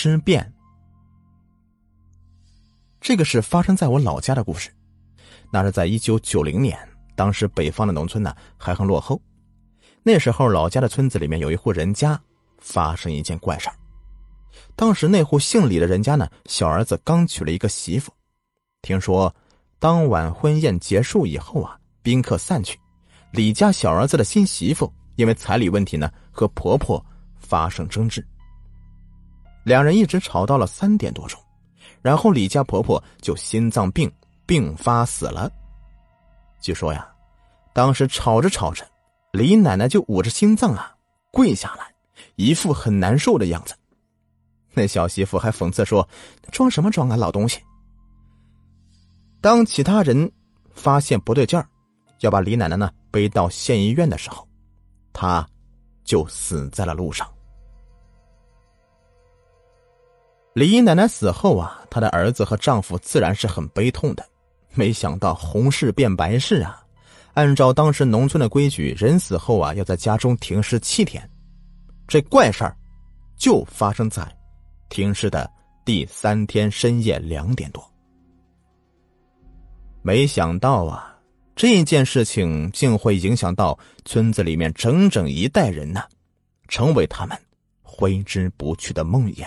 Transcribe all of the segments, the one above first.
尸变。这个是发生在我老家的故事，那是在一九九零年，当时北方的农村呢还很落后，那时候老家的村子里面有一户人家发生一件怪事。当时那户姓李的人家呢，小儿子刚娶了一个媳妇，听说当晚婚宴结束以后啊，宾客散去，李家小儿子的新媳妇因为彩礼问题呢和婆婆发生争执，两人一直吵到了三点多钟。然后李家婆婆就心脏病病发死了。据说呀，当时吵着吵着，李奶奶就捂着心脏啊跪下来，一副很难受的样子。那小媳妇还讽刺说：“装什么装啊，老东西！”当其他人发现不对劲儿，要把李奶奶呢背到县医院的时候，她就死在了路上。李奶奶死后啊，她的儿子和丈夫自然是很悲痛的。没想到红事变白事啊！按照当时农村的规矩，人死后啊要在家中停尸七天。这怪事儿就发生在停尸的第三天深夜两点多。没想到啊，这件事情竟会影响到村子里面整整一代人呢，成为他们挥之不去的梦魇。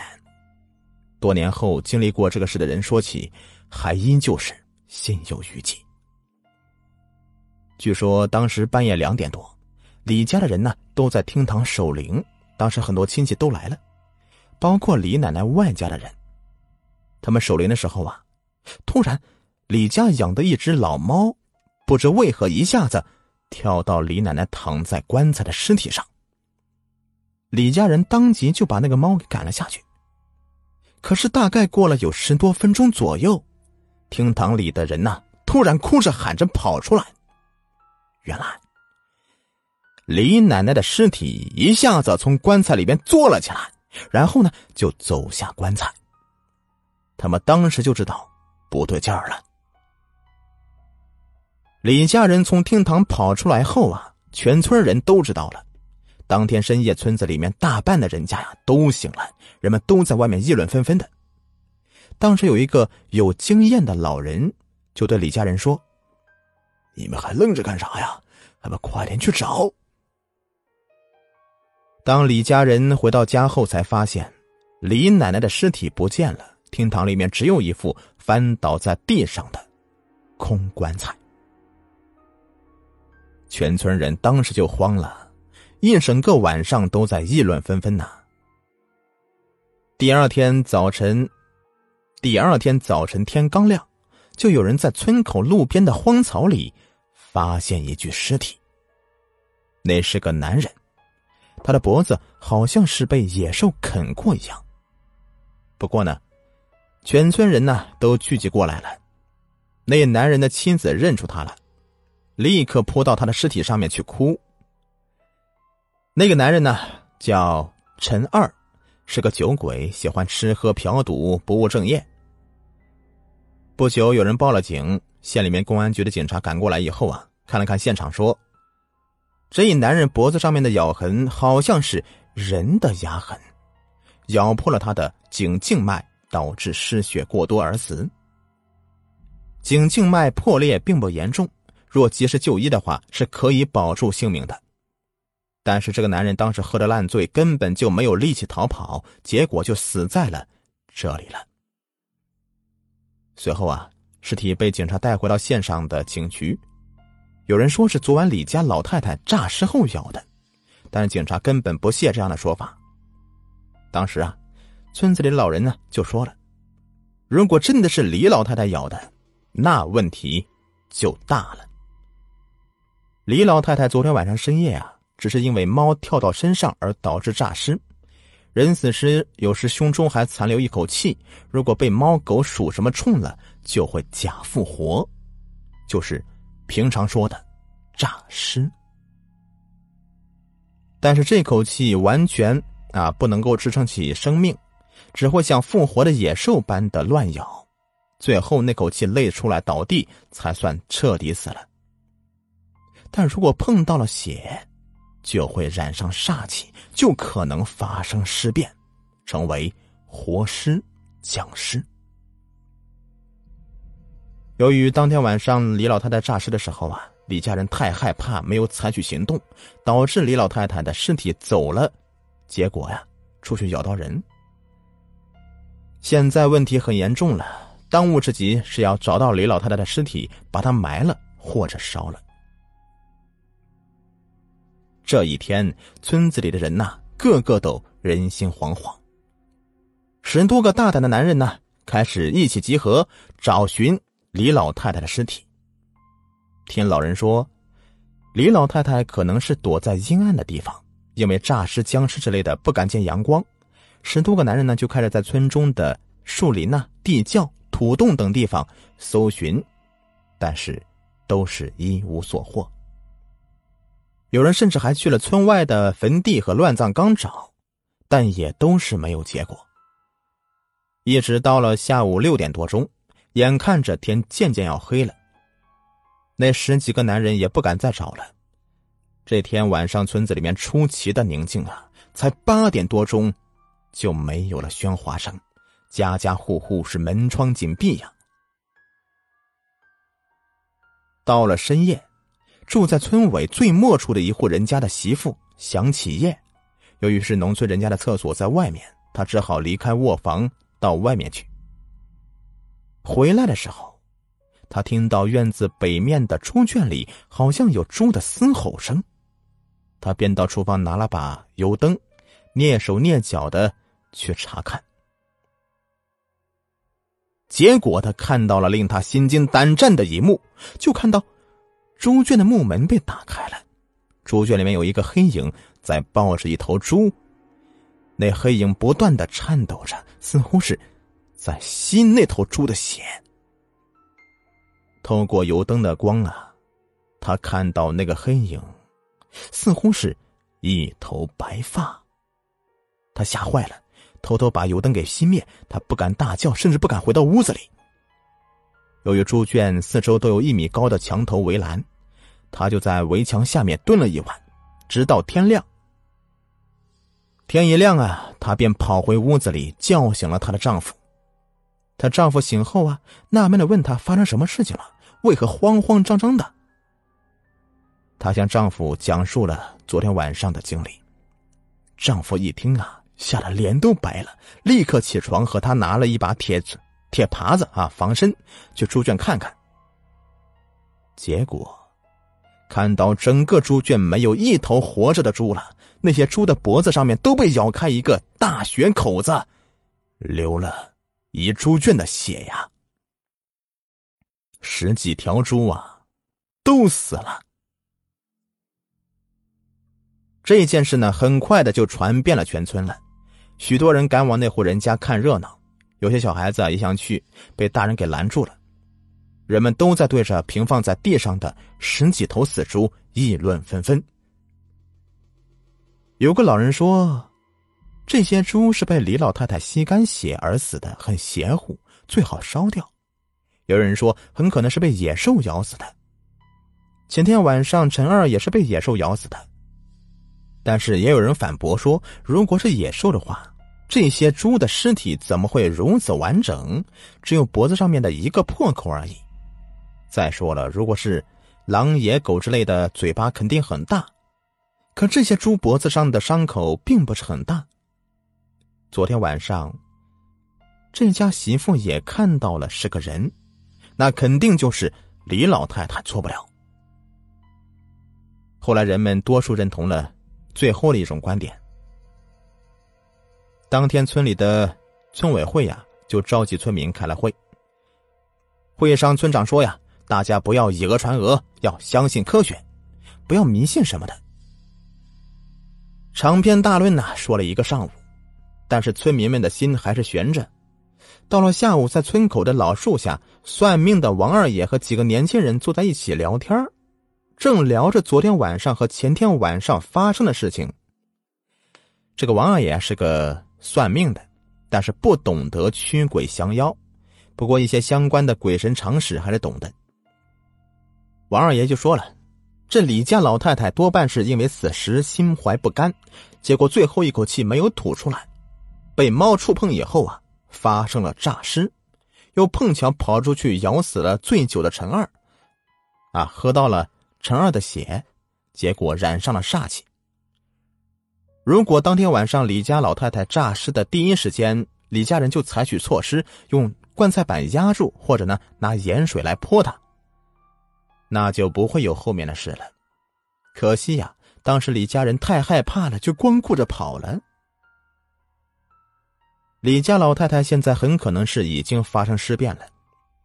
多年后，经历过这个事的人说起，还依旧是心有余悸。据说当时半夜两点多，李家的人呢都在厅堂守灵，当时很多亲戚都来了，包括李奶奶外家的人。他们守灵的时候啊，突然，李家养的一只老猫，不知为何一下子跳到李奶奶躺在棺材的尸体上。李家人当即就把那个猫给赶了下去。可是，大概过了有十多分钟左右，厅堂里的人呐，突然哭着喊着跑出来。原来，李奶奶的尸体一下子从棺材里边坐了起来，然后呢，就走下棺材。他们当时就知道不对劲儿了。李家人从厅堂跑出来后啊，全村人都知道了。当天深夜，村子里面大半的人家呀都醒了，人们都在外面议论纷纷的。当时有一个有经验的老人就对李家人说：“你们还愣着干啥呀？咱们快点去找。”当李家人回到家后，才发现李奶奶的尸体不见了，厅堂里面只有一副翻倒在地上的空棺材。全村人当时就慌了。一整个晚上都在议论纷纷呐。第二天早晨，第二天早晨天刚亮，就有人在村口路边的荒草里发现一具尸体。那是个男人，他的脖子好像是被野兽啃过一样。不过呢，全村人呢都聚集过来了。那男人的妻子认出他了，立刻扑到他的尸体上面去哭。那个男人呢，叫陈二，是个酒鬼，喜欢吃喝嫖赌，不务正业。不久，有人报了警，县里面公安局的警察赶过来以后啊，看了看现场，说：“这一男人脖子上面的咬痕好像是人的牙痕，咬破了他的颈静脉，导致失血过多而死。颈静脉破裂并不严重，若及时就医的话，是可以保住性命的。”但是这个男人当时喝的烂醉，根本就没有力气逃跑，结果就死在了这里了。随后啊，尸体被警察带回到县上的警局，有人说是昨晚李家老太太诈尸后咬的，但是警察根本不屑这样的说法。当时啊，村子里的老人呢就说了，如果真的是李老太太咬的，那问题就大了。李老太太昨天晚上深夜啊。只是因为猫跳到身上而导致诈尸。人死时有时胸中还残留一口气，如果被猫狗鼠什么冲了，就会假复活，就是平常说的诈尸。但是这口气完全啊不能够支撑起生命，只会像复活的野兽般的乱咬，最后那口气累出来倒地，才算彻底死了。但如果碰到了血，就会染上煞气，就可能发生尸变，成为活尸、僵尸。由于当天晚上李老太太诈尸的时候啊，李家人太害怕，没有采取行动，导致李老太太的尸体走了，结果呀，出去咬到人。现在问题很严重了，当务之急是要找到李老太太的尸体，把她埋了或者烧了。这一天，村子里的人呐，个个都人心惶惶。十多个大胆的男人呢，开始一起集合找寻。李老太太的尸体。听老人说，李老太太可能是躲在阴暗的地方，因为诈尸、僵尸之类的不敢见阳光。十多个男人呢，就开始在村中的树林呐、地窖、土洞等地方搜寻，但是都是一无所获。有人甚至还去了村外的坟地和乱葬岗找，但也都是没有结果。一直到了下午六点多钟。眼看着天渐渐要黑了，那十几个男人也不敢再找了。这天晚上，村子里面出奇的宁静啊！才八点多钟，就没有了喧哗声，家家户户是门窗紧闭呀。到了深夜，住在村尾最末处的一户人家的媳妇想起夜，由于是农村人家的厕所在外面，她只好离开卧房到外面去。回来的时候，他听到院子北面的猪圈里好像有猪的嘶吼声，他便到厨房拿了把油灯，蹑手蹑脚的去查看。结果他看到了令他心惊胆战的一幕，就看到猪圈的木门被打开了，猪圈里面有一个黑影在抱着一头猪，那黑影不断的颤抖着，似乎是。在吸那头猪的血，透过油灯的光啊，他看到那个黑影，似乎是一头白发。他吓坏了，偷偷把油灯给熄灭。他不敢大叫，甚至不敢回到屋子里。由于猪圈四周都有一米高的墙头围栏，他就在围墙下面蹲了一晚，直到天亮。天一亮啊，她便跑回屋子里，叫醒了她的丈夫。她丈夫醒后啊，纳闷的问她发生什么事情了，为何慌慌张张的？她向丈夫讲述了昨天晚上的经历。丈夫一听啊，吓得脸都白了，立刻起床和她拿了一把铁铁耙子啊，防身，去猪圈看看。结果，看到整个猪圈没有一头活着的猪了，那些猪的脖子上面都被咬开一个大血口子，流了。一猪圈的血呀，十几条猪啊，都死了。这件事呢，很快的就传遍了全村了，许多人赶往那户人家看热闹，有些小孩子也想去，被大人给拦住了。人们都在对着平放在地上的十几头死猪议论纷纷。有个老人说。这些猪是被李老太太吸干血而死的，很邪乎，最好烧掉。有人说，很可能是被野兽咬死的。前天晚上，陈二也是被野兽咬死的。但是也有人反驳说，如果是野兽的话，这些猪的尸体怎么会如此完整？只有脖子上面的一个破口而已。再说了，如果是狼、野狗之类的，嘴巴肯定很大。可这些猪脖子上的伤口并不是很大。昨天晚上，这家媳妇也看到了是个人，那肯定就是李老太太，错不了。后来人们多数认同了最后的一种观点。当天村里的村委会呀，就召集村民开了会。会上村长说呀：“大家不要以讹传讹，要相信科学，不要迷信什么的。”长篇大论呢，说了一个上午。但是村民们的心还是悬着。到了下午，在村口的老树下，算命的王二爷和几个年轻人坐在一起聊天正聊着昨天晚上和前天晚上发生的事情。这个王二爷是个算命的，但是不懂得驱鬼降妖，不过一些相关的鬼神常识还是懂的。王二爷就说了：“这李家老太太多半是因为死时心怀不甘，结果最后一口气没有吐出来。”被猫触碰以后啊，发生了诈尸，又碰巧跑出去咬死了醉酒的陈二，啊，喝到了陈二的血，结果染上了煞气。如果当天晚上李家老太太诈尸的第一时间，李家人就采取措施，用棺材板压住，或者呢拿盐水来泼她，那就不会有后面的事了。可惜呀，当时李家人太害怕了，就光顾着跑了。李家老太太现在很可能是已经发生尸变了。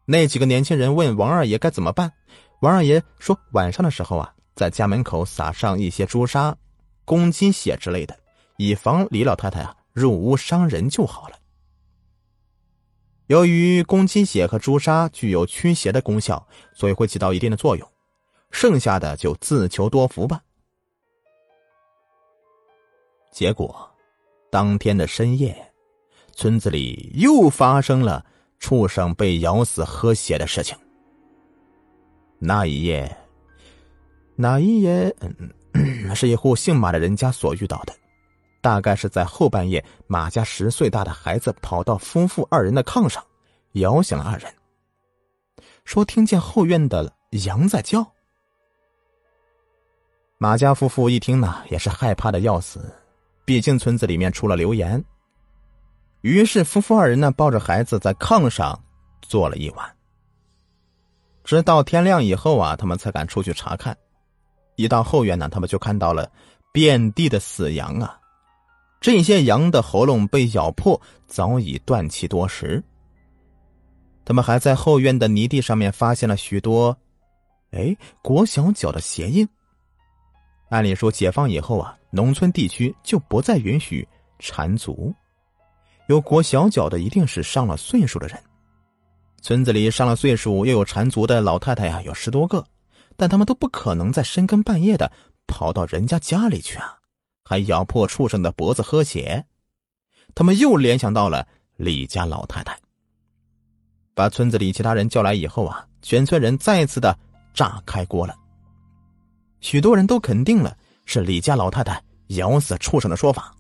那几个年轻人问王二爷该怎么办，王二爷说晚上的时候啊，在家门口撒上一些朱砂。公鸡血之类的，以防李老太太啊入屋伤人就好了。由于公鸡血和朱砂具有驱邪的功效，所以会起到一定的作用。剩下的就自求多福吧。结果，当天的深夜，村子里又发生了畜生被咬死喝血的事情。那一夜，那一夜，嗯。是一户姓马的人家所遇到的，大概是在后半夜，马家十岁大的孩子跑到夫妇二人的炕上，摇醒了二人，说听见后院的羊在叫。马家夫妇一听呢，也是害怕的要死，毕竟村子里面出了流言。于是夫妇二人呢，抱着孩子在炕上坐了一晚，直到天亮以后啊，他们才敢出去查看。一到后院呢，他们就看到了遍地的死羊啊！这些羊的喉咙被咬破，早已断气多时。他们还在后院的泥地上面发现了许多，哎，裹小脚的鞋印。按理说，解放以后啊，农村地区就不再允许缠足，有裹小脚的一定是上了岁数的人。村子里上了岁数又有缠足的老太太呀，有十多个。但他们都不可能在深更半夜的跑到人家家里去啊，还咬破畜生的脖子喝血。他们又联想到了李家老太太，把村子里其他人叫来以后啊，全村人再次的炸开锅了。许多人都肯定了是李家老太太咬死畜生的说法。